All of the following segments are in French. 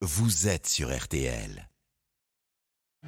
vous êtes sur RTL.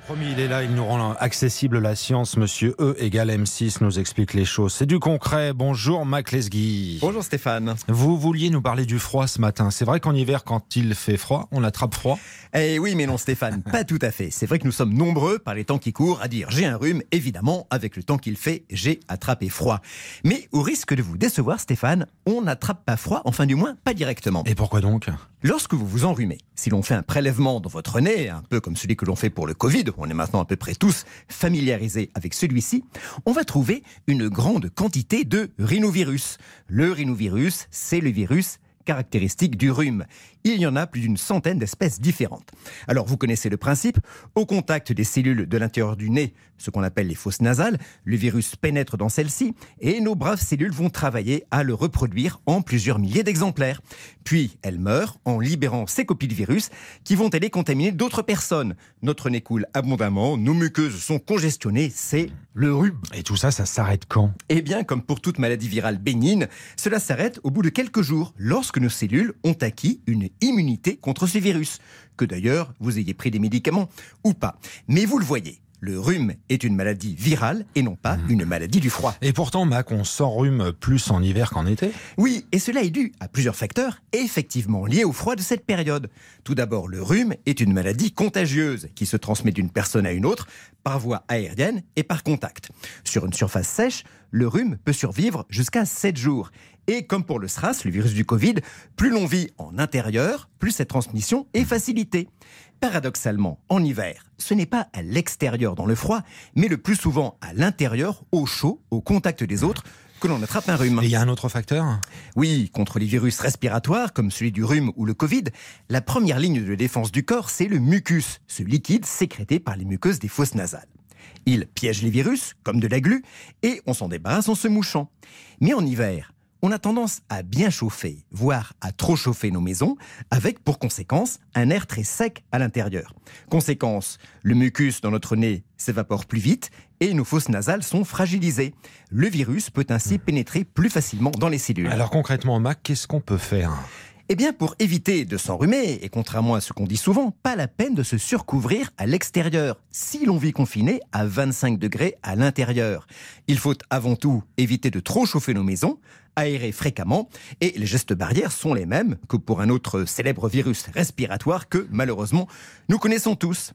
Promis, il est là, il nous rend accessible la science. Monsieur E égale M6 nous explique les choses. C'est du concret. Bonjour, Mac Lesguy. Bonjour Stéphane. Vous vouliez nous parler du froid ce matin. C'est vrai qu'en hiver, quand il fait froid, on attrape froid Eh oui, mais non Stéphane, pas tout à fait. C'est vrai que nous sommes nombreux par les temps qui courent à dire j'ai un rhume. Évidemment, avec le temps qu'il fait, j'ai attrapé froid. Mais au risque de vous décevoir Stéphane, on n'attrape pas froid, enfin du moins pas directement. Et pourquoi donc? Lorsque vous vous enrhumez, si l'on fait un prélèvement dans votre nez, un peu comme celui que l'on fait pour le Covid, on est maintenant à peu près tous familiarisés avec celui-ci, on va trouver une grande quantité de rhinovirus. Le rhinovirus, c'est le virus caractéristique du rhume. Il y en a plus d'une centaine d'espèces différentes. Alors vous connaissez le principe, au contact des cellules de l'intérieur du nez, ce qu'on appelle les fosses nasales, le virus pénètre dans celles-ci et nos braves cellules vont travailler à le reproduire en plusieurs milliers d'exemplaires. Puis elles meurent en libérant ces copies de virus qui vont aller contaminer d'autres personnes. Notre nez coule abondamment, nos muqueuses sont congestionnées, c'est le rhume. Et tout ça, ça s'arrête quand? Eh bien, comme pour toute maladie virale bénigne, cela s'arrête au bout de quelques jours, lorsque nos cellules ont acquis une immunité contre ce virus. Que d'ailleurs, vous ayez pris des médicaments ou pas. Mais vous le voyez, le rhume est une maladie virale et non pas une maladie du froid. Et pourtant, Mac, on s'enrhume plus en hiver qu'en été Oui, et cela est dû à plusieurs facteurs effectivement liés au froid de cette période. Tout d'abord, le rhume est une maladie contagieuse qui se transmet d'une personne à une autre par voie aérienne et par contact. Sur une surface sèche, le rhume peut survivre jusqu'à 7 jours. Et comme pour le SRAS, le virus du Covid, plus l'on vit en intérieur, plus cette transmission est facilitée. Paradoxalement, en hiver, ce n'est pas à l'extérieur dans le froid, mais le plus souvent à l'intérieur, au chaud, au contact des autres, que l'on attrape un rhume. Et il y a un autre facteur? Oui, contre les virus respiratoires, comme celui du rhume ou le Covid, la première ligne de défense du corps, c'est le mucus, ce liquide sécrété par les muqueuses des fosses nasales. Il piège les virus, comme de la glu, et on s'en débarrasse en se mouchant. Mais en hiver, on a tendance à bien chauffer, voire à trop chauffer nos maisons, avec pour conséquence un air très sec à l'intérieur. Conséquence, le mucus dans notre nez s'évapore plus vite et nos fosses nasales sont fragilisées. Le virus peut ainsi pénétrer plus facilement dans les cellules. Alors concrètement, Mac, qu'est-ce qu'on peut faire? Eh bien, pour éviter de s'enrhumer, et contrairement à ce qu'on dit souvent, pas la peine de se surcouvrir à l'extérieur, si l'on vit confiné à 25 degrés à l'intérieur. Il faut avant tout éviter de trop chauffer nos maisons, aérer fréquemment, et les gestes barrières sont les mêmes que pour un autre célèbre virus respiratoire que, malheureusement, nous connaissons tous.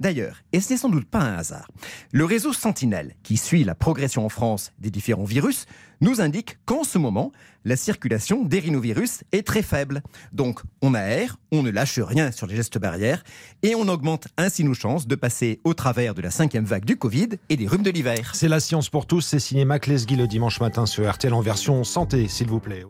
D'ailleurs, et ce n'est sans doute pas un hasard, le réseau Sentinelle, qui suit la progression en France des différents virus, nous indique qu'en ce moment, la circulation des rhinovirus est très faible. Donc, on aère, on ne lâche rien sur les gestes barrières, et on augmente ainsi nos chances de passer au travers de la cinquième vague du Covid et des rhumes de l'hiver. C'est la science pour tous, c'est signé Mac Lesguy le dimanche matin sur RTL en version santé, s'il vous plaît.